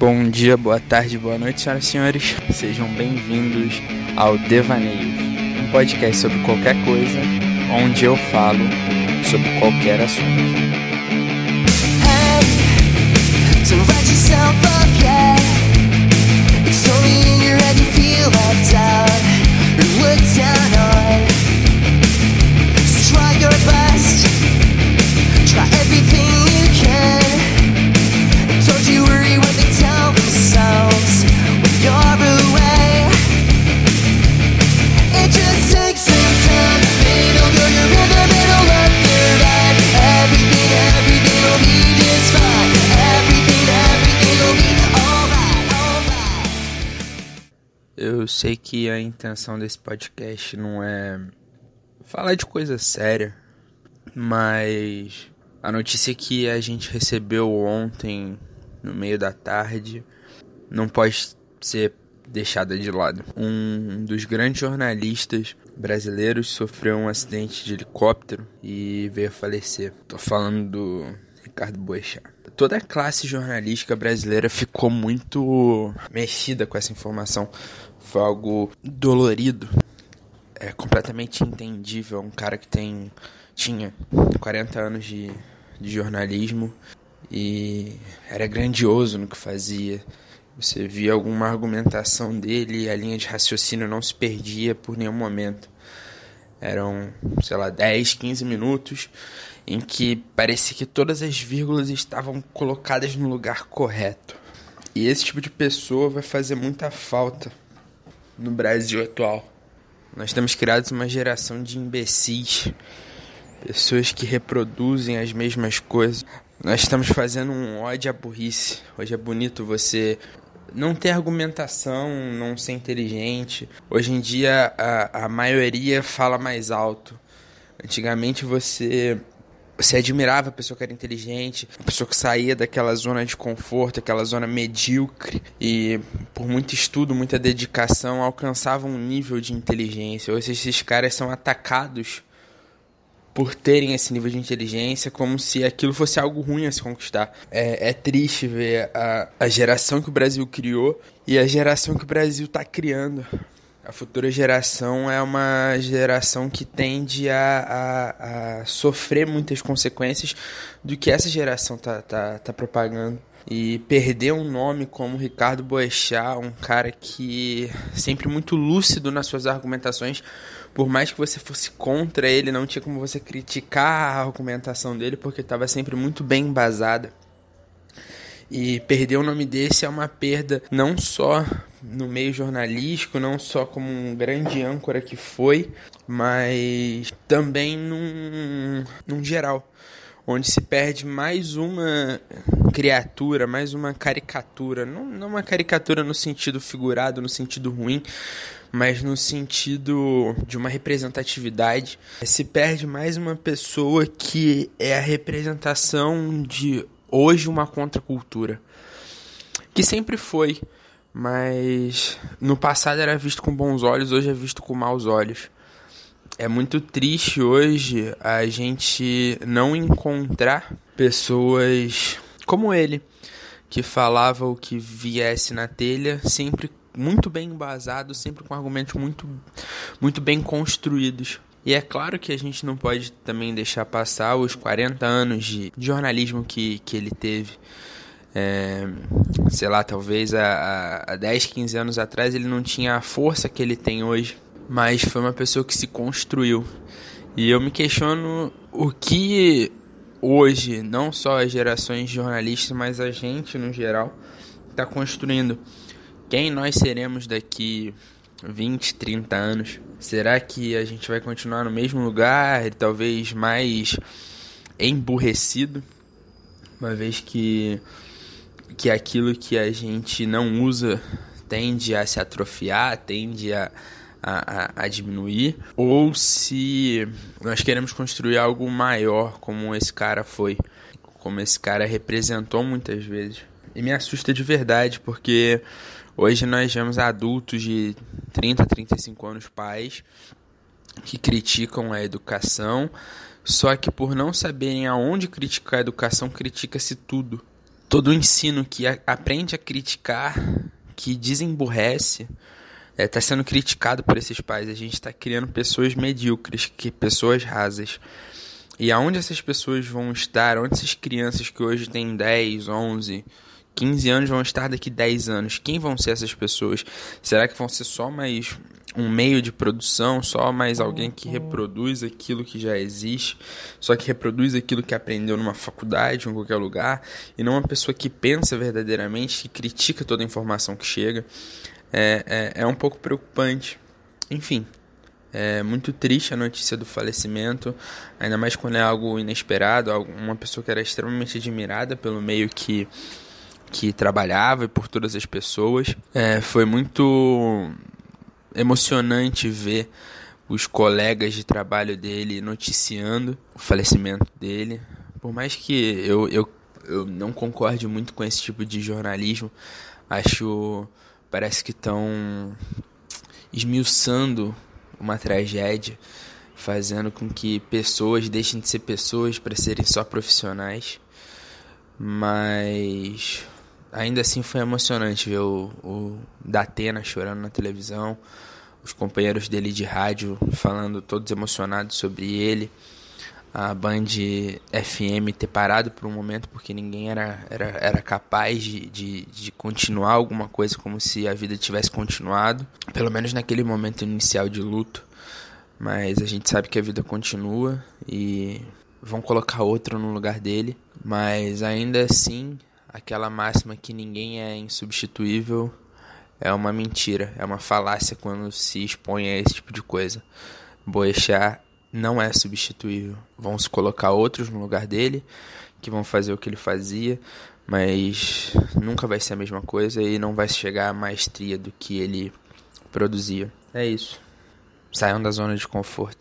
Bom dia, boa tarde, boa noite, senhoras e senhores. Sejam bem-vindos ao Devaneio, um podcast sobre qualquer coisa, onde eu falo sobre qualquer assunto. Sei que a intenção desse podcast não é falar de coisa séria, mas a notícia que a gente recebeu ontem, no meio da tarde, não pode ser deixada de lado. Um dos grandes jornalistas brasileiros sofreu um acidente de helicóptero e veio a falecer. Tô falando do Ricardo Boechat. Toda a classe jornalística brasileira ficou muito mexida com essa informação. Foi algo dolorido. É completamente entendível. Um cara que tem tinha 40 anos de, de jornalismo e era grandioso no que fazia. Você via alguma argumentação dele a linha de raciocínio não se perdia por nenhum momento. Eram, sei lá, 10, 15 minutos em que parecia que todas as vírgulas estavam colocadas no lugar correto. E esse tipo de pessoa vai fazer muita falta no Brasil atual. Nós temos criado uma geração de imbecis, pessoas que reproduzem as mesmas coisas. Nós estamos fazendo um ódio à burrice. Hoje é bonito você não ter argumentação, não ser inteligente. Hoje em dia a, a maioria fala mais alto. Antigamente você você admirava a pessoa que era inteligente, a pessoa que saía daquela zona de conforto, aquela zona medíocre e por muito estudo, muita dedicação alcançava um nível de inteligência. Hoje esses caras são atacados por terem esse nível de inteligência como se aquilo fosse algo ruim a se conquistar. É, é triste ver a, a geração que o Brasil criou e a geração que o Brasil está criando. A futura geração é uma geração que tende a, a, a, sofrer muitas consequências do que essa geração tá, tá, tá propagando. E perder um nome como Ricardo Boechat, um cara que sempre muito lúcido nas suas argumentações, por mais que você fosse contra ele, não tinha como você criticar a argumentação dele, porque estava sempre muito bem embasada. E perder o nome desse é uma perda não só no meio jornalístico, não só como um grande âncora que foi, mas também num, num geral, onde se perde mais uma criatura, mais uma caricatura, não, não uma caricatura no sentido figurado, no sentido ruim, mas no sentido de uma representatividade. Se perde mais uma pessoa que é a representação de hoje uma contracultura. Que sempre foi, mas no passado era visto com bons olhos, hoje é visto com maus olhos. É muito triste hoje a gente não encontrar pessoas como ele, que falava o que viesse na telha, sempre muito bem embasado, sempre com argumentos muito, muito bem construídos. E é claro que a gente não pode também deixar passar os 40 anos de, jornalismo que, que ele teve. É, sei lá, talvez há, há 10, 15 anos atrás ele não tinha a força que ele tem hoje, mas foi uma pessoa que se construiu. E eu me questiono o que hoje, não só as gerações de jornalistas, mas a gente no geral, está construindo. Quem nós seremos daqui 20, 30 anos? Será que a gente vai continuar no mesmo lugar, talvez mais emburrecido, uma vez que que aquilo que a gente não usa tende a se atrofiar, tende a, a, a, diminuir, ou se nós queremos construir algo maior, como esse cara foi, como esse cara representou muitas vezes. E me assusta de verdade, porque Hoje nós vemos adultos de 30 a 35 anos, pais, que criticam a educação, só que por não saberem aonde criticar a educação, critica-se tudo. todo o ensino que a, aprende a criticar, que desemburrece, está é, tá sendo criticado por esses pais. A gente está criando pessoas medíocres, que pessoas rasas. E aonde essas pessoas vão estar, onde essas crianças que hoje têm 10, 11, 15 anos vão estar daqui 10 anos? Quem vão ser essas pessoas? Será que vão ser só mais um meio de produção, só mais alguém que reproduz aquilo que já existe, só que reproduz aquilo que aprendeu numa faculdade em qualquer lugar, e não uma pessoa que pensa verdadeiramente, que critica toda a informação que chega? É, é, é um pouco preocupante. Enfim, é muito triste a notícia do falecimento, ainda mais quando é algo inesperado, uma pessoa que era extremamente admirada pelo meio que, que trabalhava e por todas as pessoas. É, foi muito emocionante ver os colegas de trabalho dele noticiando o falecimento dele. Por mais que eu, eu, eu não concorde muito com esse tipo de jornalismo, acho parece que estão esmiuçando uma tragédia, fazendo com que pessoas deixem de ser pessoas para serem só profissionais. Mas ainda assim foi emocionante ver o, o Datena chorando na televisão, os companheiros dele de rádio falando todos emocionados sobre ele, a Band FM ter parado por um momento porque ninguém era, era, era capaz de, de, de continuar alguma coisa como se a vida tivesse continuado, pelo menos naquele momento inicial de luto. Mas a gente sabe que a vida continua e vão colocar outro no lugar dele, mas ainda assim, aquela máxima que ninguém é insubstituível é uma mentira, é uma falácia quando se expõe a esse tipo de coisa. Boechat não é substituível. Vão se colocar outros no lugar dele que vão fazer o que ele fazia, mas nunca vai ser a mesma coisa e não vai chegar à maestria do que ele produzia. É isso. Saiam da zona de conforto.